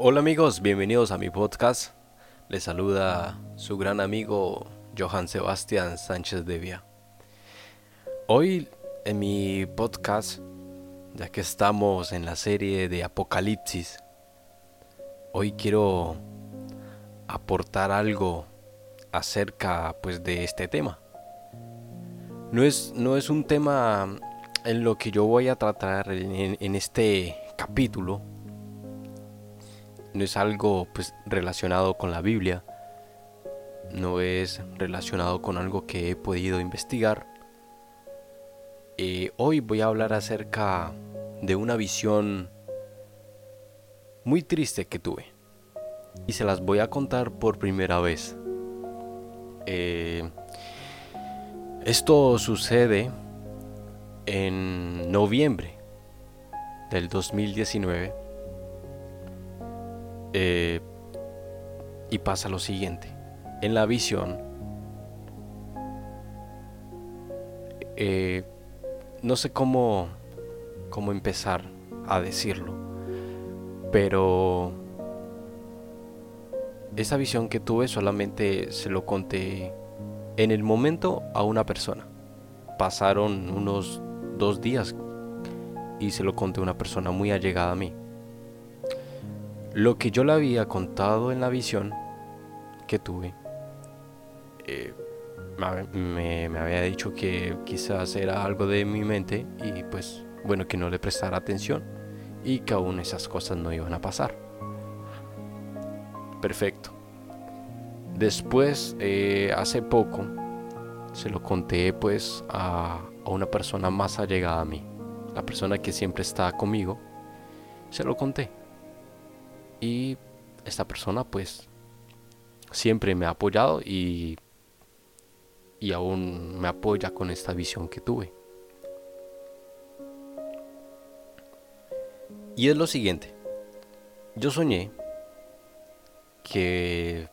Hola amigos, bienvenidos a mi podcast. Les saluda su gran amigo Johan Sebastián Sánchez de Vía. Hoy en mi podcast, ya que estamos en la serie de Apocalipsis, hoy quiero aportar algo acerca pues de este tema. No es, no es un tema en lo que yo voy a tratar en, en este capítulo, no es algo pues relacionado con la Biblia, no es relacionado con algo que he podido investigar. Eh, hoy voy a hablar acerca de una visión muy triste que tuve y se las voy a contar por primera vez. Eh, esto sucede en noviembre del 2019 eh, y pasa lo siguiente. En la visión, eh, no sé cómo, cómo empezar a decirlo, pero esa visión que tuve solamente se lo conté en el momento a una persona. Pasaron unos dos días y se lo conté a una persona muy allegada a mí. Lo que yo le había contado en la visión que tuve, eh, me, había dicho que quizás era algo de mi mente y pues bueno que no le prestara atención y que aún esas cosas no iban a pasar. Perfecto. Después, eh, hace poco, se lo conté pues a, una persona más allegada a mí, la persona que siempre está conmigo, se lo conté. Y esta persona pues siempre me ha apoyado y, y aún me apoya con esta visión que tuve. Y es lo siguiente. Yo soñé que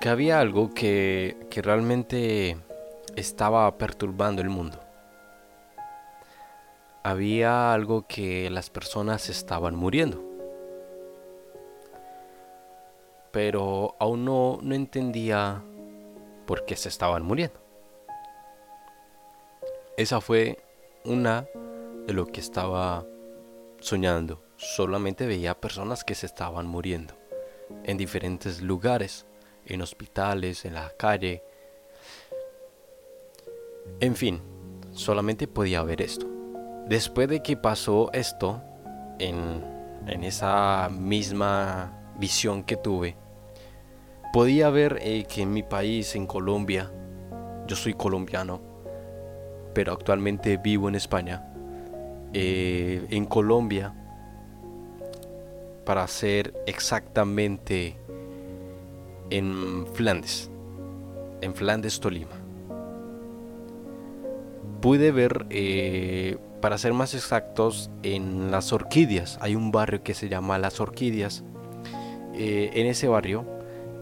que había algo que, que realmente estaba perturbando el mundo había algo que las personas estaban muriendo. Pero aún no, no entendía por qué se estaban muriendo. Esa fue una de lo que estaba soñando. Solamente veía personas que se estaban muriendo en diferentes lugares, en hospitales, en la calle. En fin, solamente podía ver esto. Después de que pasó esto, en, esa misma visión que tuve, podía ver eh, que en mi país, en Colombia, yo soy colombiano, pero actualmente vivo en España. Eh, en Colombia, para ser exactamente en Flandes, en Flandes, Tolima. Pude ver eh, para ser más exactos, en Las Orquídeas. Hay un barrio que se llama Las Orquídeas. Eh, en ese barrio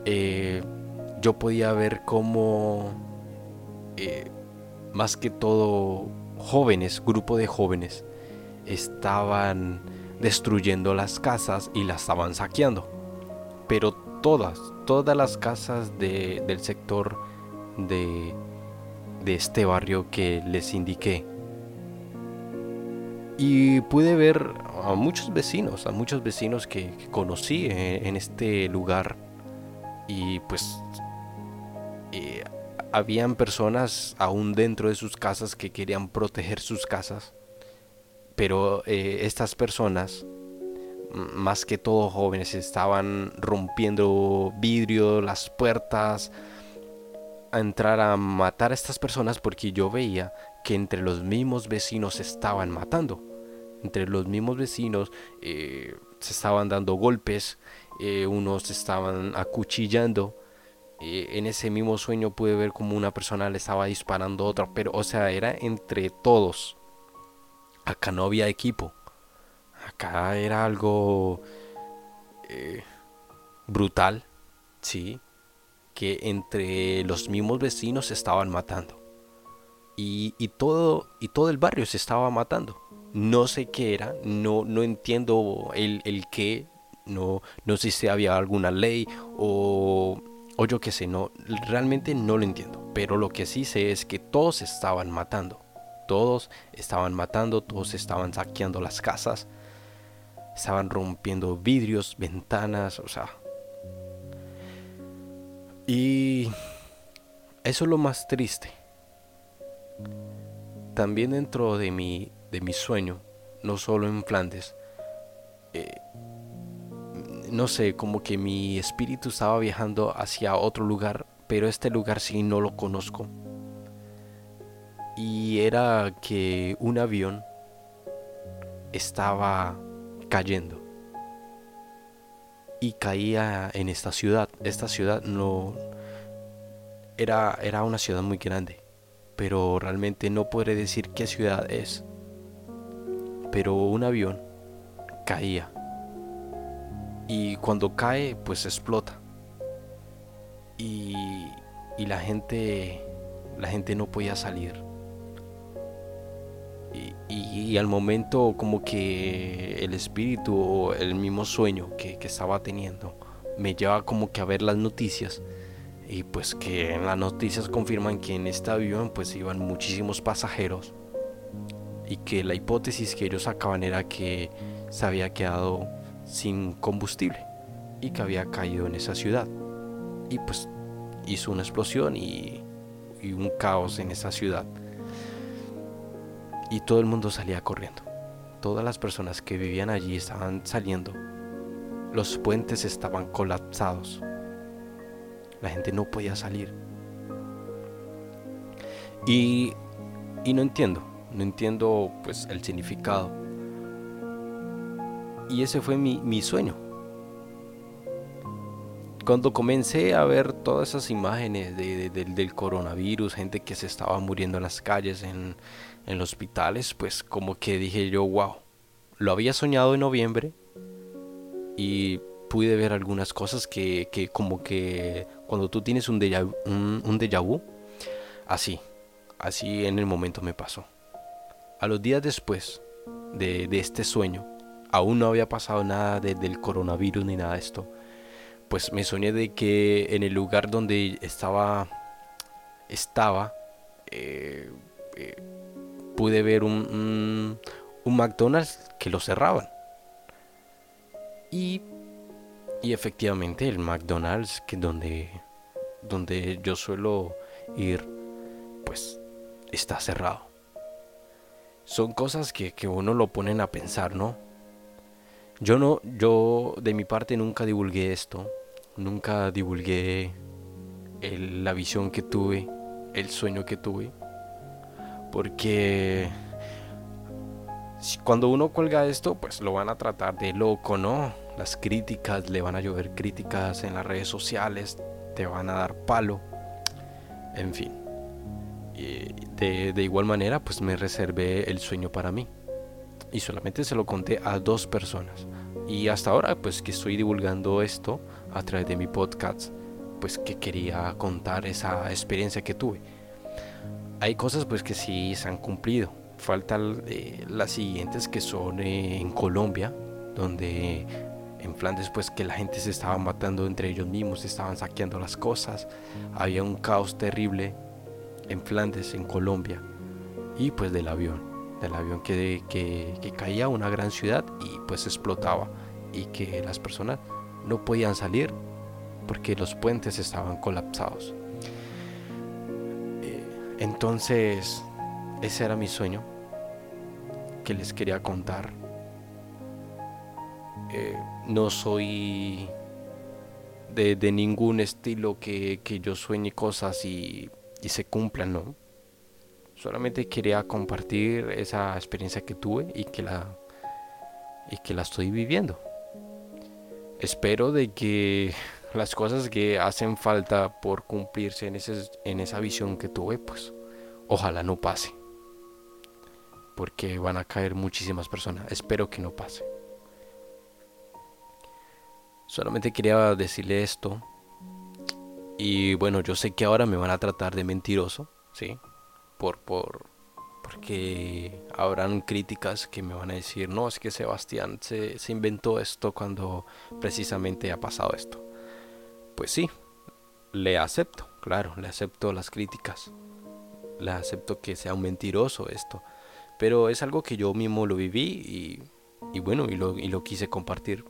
eh, yo podía ver cómo, eh, más que todo, jóvenes, grupo de jóvenes, estaban destruyendo las casas y las estaban saqueando. Pero todas, todas las casas del sector de, de este barrio que les indiqué y pude ver a muchos vecinos, a muchos vecinos que, conocí en, este lugar. Y pues eh, habían personas aún dentro de sus casas que querían proteger sus casas. Pero eh, estas personas, más que todo jóvenes, estaban rompiendo vidrio, las puertas, a entrar a matar a estas personas porque yo veía que entre los mismos vecinos se estaban matando. Entre los mismos vecinos eh, se estaban dando golpes, eh, unos estaban acuchillando. Eh, en ese mismo sueño pude ver como una persona le estaba disparando a otra, pero o sea, era entre todos. Acá no había equipo. Acá era algo brutal, sí, que entre los mismos vecinos se estaban matando y, todo, y todo el barrio se estaba matando. no sé qué era, no, no entiendo el, el qué, no, no sé si había alguna ley o, o yo qué sé, no, realmente no lo entiendo. Pero lo que sí sé es que todos estaban matando. Todos estaban matando, todos estaban saqueando las casas, estaban rompiendo vidrios, ventanas, o sea. Y eso es lo más triste. También dentro de mi, de mi sueño, no solo en Flandes, eh, no sé, como que mi espíritu estaba viajando hacia otro lugar, pero este lugar sí no lo conozco. Y era que un avión estaba cayendo. Y caía en esta ciudad. Esta ciudad no... Era, era una ciudad muy grande. Pero realmente no podré decir qué ciudad es. Pero un avión caía y cuando cae pues explota y, y la gente la gente no podía salir y, al momento como que el espíritu o el mismo sueño que, que, estaba teniendo me lleva como que a ver las noticias y pues que en las noticias confirman que en este avión pues iban muchísimos pasajeros y que la hipótesis que ellos sacaban era que se había quedado sin combustible y que había caído en esa ciudad. Y pues hizo una explosión y, un caos en esa ciudad. Y todo el mundo salía corriendo. Todas las personas que vivían allí estaban saliendo. Los puentes estaban colapsados. La gente no podía salir. Y, y no entiendo, no entiendo pues el significado y ese fue mi, sueño. Cuando comencé a ver todas esas imágenes del coronavirus, gente que se estaba muriendo en las calles, en, en los hospitales, pues como que dije yo, wow, lo había soñado en noviembre y pude ver algunas cosas que, como que cuando tú tienes un déjà, un, vu, así, así en el momento me pasó. A los días después de, de este sueño, aún no había pasado nada del coronavirus ni nada de esto, pues me soñé de que en el lugar donde estaba, estaba, eh, eh, pude ver un, un, McDonald's que lo cerraban. Y, efectivamente el McDonald's que donde, donde yo suelo ir, pues está cerrado. Son cosas que, que uno lo ponen a pensar, ¿no? Yo no, yo de mi parte nunca divulgué esto, nunca divulgué la visión que tuve, el sueño que tuve, porque cuando uno cuelga esto, pues lo van a tratar de loco, ¿no? Las críticas, le van a llover críticas en las redes sociales, te van a dar palo, en fin. de, de igual manera, pues me reservé el sueño para mí y solamente se lo conté a dos personas. Y hasta ahora, pues que estoy divulgando esto a través de mi podcast, pues que quería contar esa experiencia que tuve. Hay cosas pues que sí se han cumplido. Faltan eh, las siguientes que son eh, en Colombia, donde en Flandes pues que la gente se estaba matando entre ellos mismos, se estaban saqueando las cosas, había un caos terrible en Flandes, en Colombia, y pues del avión del avión que, que, caía a una gran ciudad y pues explotaba y que las personas no podían salir porque los puentes estaban colapsados. Eh, entonces, ese era mi sueño que les quería contar. Eh, no soy de, ningún estilo que, yo sueñe cosas y, se cumplan, ¿no? Solamente quería compartir esa experiencia que tuve y que la, y que la estoy viviendo. Espero de que las cosas que hacen falta por cumplirse en, en esa visión que tuve, pues ojalá no pase. Porque van a caer muchísimas personas. Espero que no pase. Solamente quería decirle esto. Y bueno, yo sé que ahora me van a tratar de mentiroso, ¿sí? por, por, porque habrán críticas que me van a decir, no, es que Sebastián se, se inventó esto cuando precisamente ha pasado esto. Pues sí, le acepto, claro, le acepto las críticas, le acepto que sea un mentiroso esto, pero es algo que yo mismo lo viví y, bueno, y lo, y lo, quise compartir.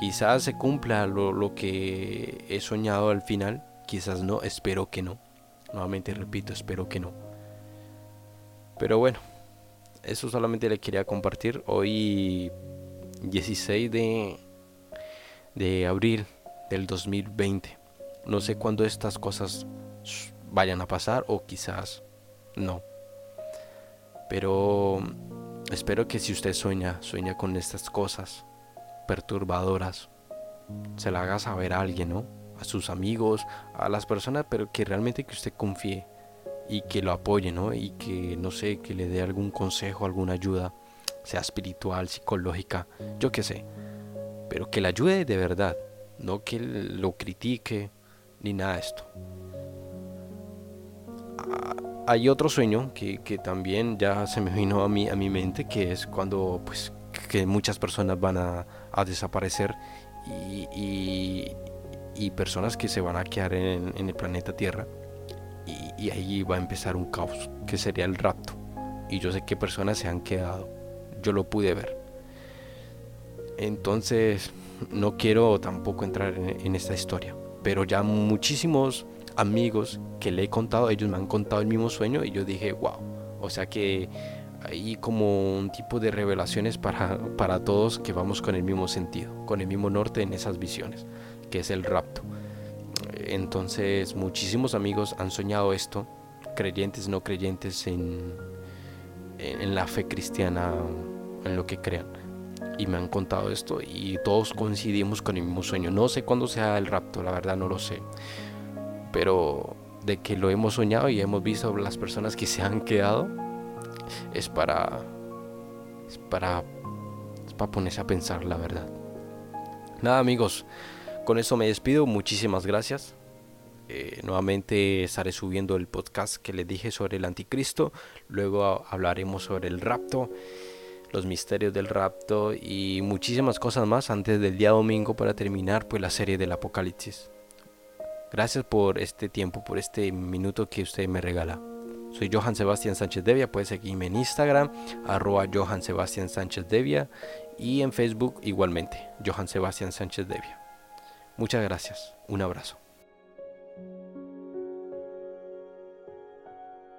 Quizás se cumpla lo, lo que he soñado al final, quizás no, espero que no. Nuevamente repito, espero que no. Pero bueno, eso solamente le quería compartir. Hoy 16 de, de abril del 2020. No sé cuándo estas cosas vayan a pasar o quizás no. Pero espero que si usted sueña, sueña con estas cosas perturbadoras, se la haga saber a alguien, ¿no? A sus amigos, a las personas, pero que realmente que usted confíe y que lo apoye, ¿no? Y que, no sé, que le dé algún consejo, alguna ayuda, sea espiritual, psicológica, yo qué sé. Pero que le ayude de verdad, no que lo critique ni nada de esto. Ah, hay otro sueño que, también ya se me vino a mí a mi mente, que es cuando pues que muchas personas van a, desaparecer y, y, personas que se van a quedar en, en el planeta Tierra y, ahí va a empezar un caos, que sería el rapto. Y yo sé que personas se han quedado, yo lo pude ver. Entonces, no quiero tampoco entrar en, esta historia, pero ya muchísimos amigos que le he contado, ellos me han contado el mismo sueño y yo dije, wow, o sea que hay como un tipo de revelaciones para, para todos que vamos con el mismo sentido, con el mismo norte en esas visiones, que es el rapto. Entonces muchísimos amigos han soñado esto, creyentes, no creyentes en, en, la fe cristiana, en lo que crean. Y me han contado esto y todos coincidimos con el mismo sueño. No sé cuándo sea el rapto, la verdad no lo sé. Pero de que lo hemos soñado y hemos visto las personas que se han quedado, es para, es para, es para ponerse a pensar la verdad. Nada amigos, con eso me despido, muchísimas gracias. Eh, nuevamente estaré subiendo el podcast que les dije sobre el anticristo. Luego hablaremos sobre el rapto, los misterios del rapto y muchísimas cosas más antes del día domingo para terminar pues la serie del apocalipsis. Gracias por este tiempo, por este minuto que usted me regala. Soy Johan Sebastián Sánchez Devia, puede seguirme en Instagram, arroba Johan Sebastián Sánchez Devia y en Facebook igualmente, Johan Sebastián Sánchez Devia. Muchas gracias. Un abrazo.